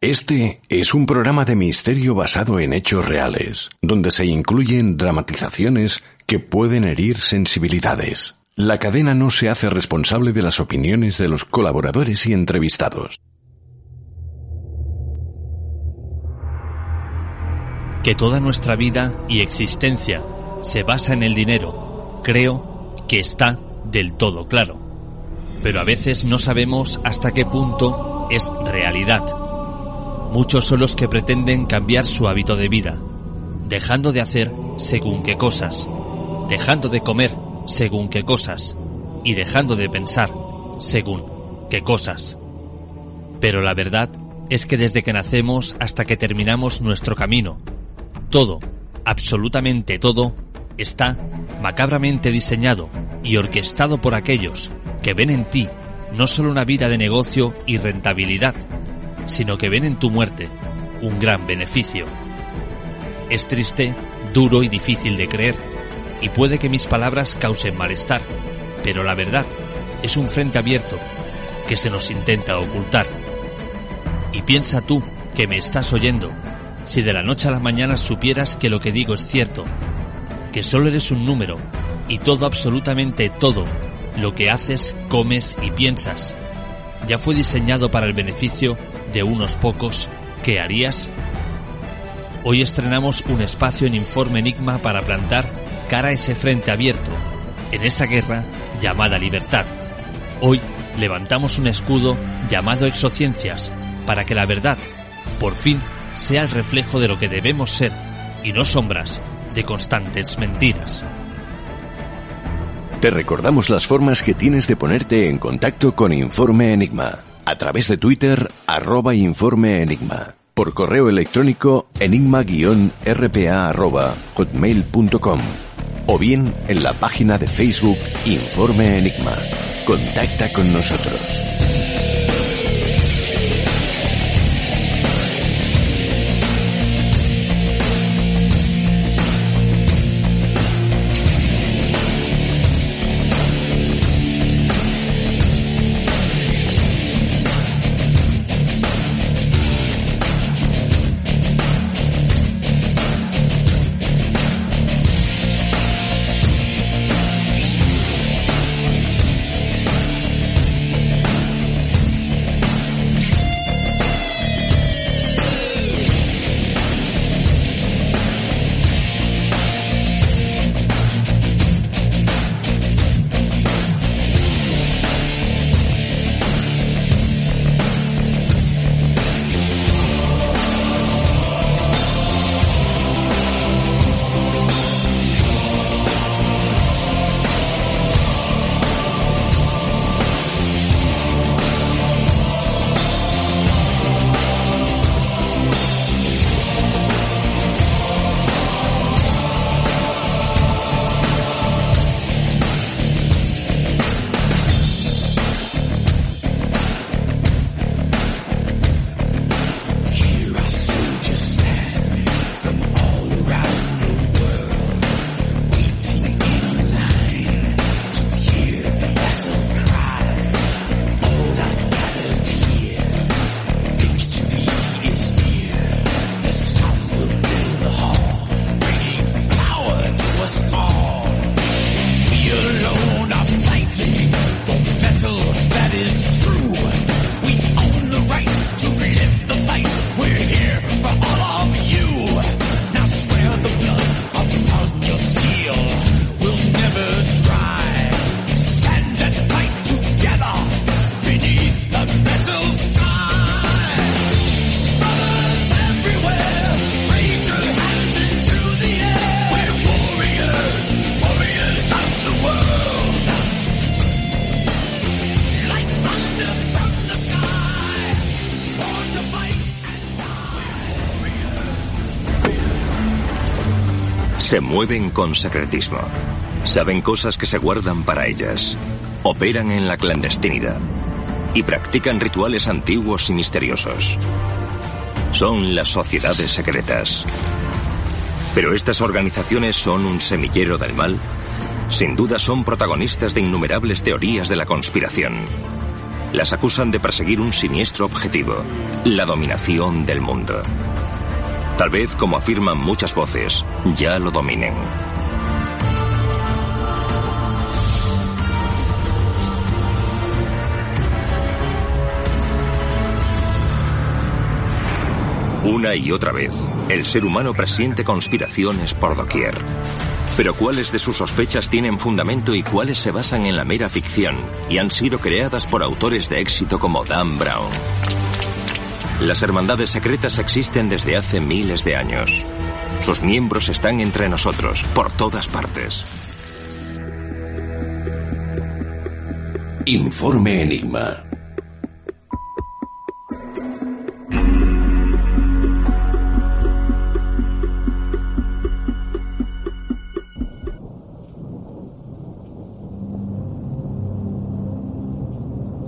Este es un programa de misterio basado en hechos reales, donde se incluyen dramatizaciones que pueden herir sensibilidades. La cadena no se hace responsable de las opiniones de los colaboradores y entrevistados. Que toda nuestra vida y existencia se basa en el dinero, creo que está del todo claro. Pero a veces no sabemos hasta qué punto es realidad Muchos son los que pretenden cambiar su hábito de vida, dejando de hacer según qué cosas, dejando de comer según qué cosas y dejando de pensar según qué cosas. Pero la verdad es que desde que nacemos hasta que terminamos nuestro camino, todo, absolutamente todo, está macabramente diseñado y orquestado por aquellos que ven en ti no solo una vida de negocio y rentabilidad, sino que ven en tu muerte un gran beneficio. Es triste, duro y difícil de creer, y puede que mis palabras causen malestar, pero la verdad es un frente abierto que se nos intenta ocultar. Y piensa tú que me estás oyendo, si de la noche a la mañana supieras que lo que digo es cierto, que solo eres un número, y todo, absolutamente todo, lo que haces, comes y piensas, ya fue diseñado para el beneficio de unos pocos, ¿qué harías? Hoy estrenamos un espacio en Informe Enigma para plantar cara a ese frente abierto, en esa guerra llamada libertad. Hoy levantamos un escudo llamado exociencias, para que la verdad, por fin, sea el reflejo de lo que debemos ser, y no sombras de constantes mentiras. Te recordamos las formas que tienes de ponerte en contacto con Informe Enigma a través de Twitter arroba informe enigma, por correo electrónico enigma-rpa hotmail.com o bien en la página de Facebook Informe Enigma. Contacta con nosotros. Se mueven con secretismo. Saben cosas que se guardan para ellas. Operan en la clandestinidad. Y practican rituales antiguos y misteriosos. Son las sociedades secretas. Pero estas organizaciones son un semillero del mal. Sin duda son protagonistas de innumerables teorías de la conspiración. Las acusan de perseguir un siniestro objetivo, la dominación del mundo. Tal vez, como afirman muchas voces, ya lo dominen. Una y otra vez, el ser humano presiente conspiraciones por doquier. Pero cuáles de sus sospechas tienen fundamento y cuáles se basan en la mera ficción y han sido creadas por autores de éxito como Dan Brown. Las hermandades secretas existen desde hace miles de años. Sus miembros están entre nosotros, por todas partes. Informe Enigma.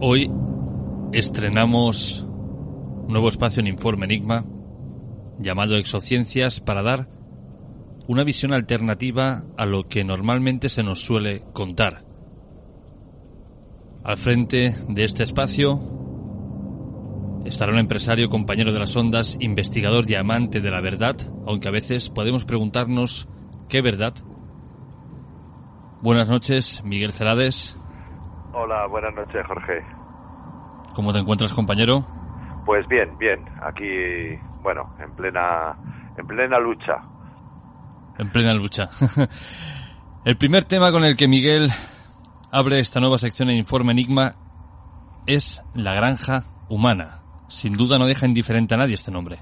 Hoy estrenamos un nuevo espacio en Informe Enigma llamado Exociencias para dar una visión alternativa a lo que normalmente se nos suele contar. Al frente de este espacio estará un empresario, compañero de las ondas, investigador y amante de la verdad, aunque a veces podemos preguntarnos qué verdad. Buenas noches, Miguel Celades. Hola, buenas noches, Jorge. ¿Cómo te encuentras, compañero? Pues bien, bien. Aquí, bueno, en plena, en plena lucha. En plena lucha. el primer tema con el que Miguel abre esta nueva sección en Informe Enigma es la granja humana. Sin duda no deja indiferente a nadie este nombre.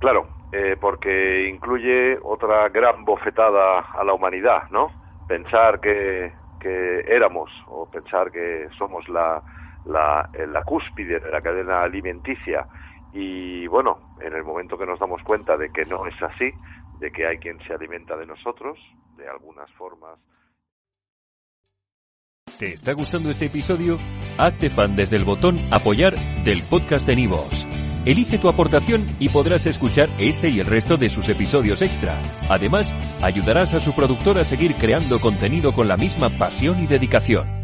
Claro, eh, porque incluye otra gran bofetada a la humanidad, ¿no? Pensar que, que éramos o pensar que somos la, la, cúspide de la cadena alimenticia y bueno, en el momento que nos damos cuenta de que no es así, de que hay quien se alimenta de nosotros, de algunas formas. ¿Te está gustando este episodio? Hazte fan desde el botón apoyar del podcast de Nivos. Elige tu aportación y podrás escuchar este y el resto de sus episodios extra. Además, ayudarás a su productor a seguir creando contenido con la misma pasión y dedicación.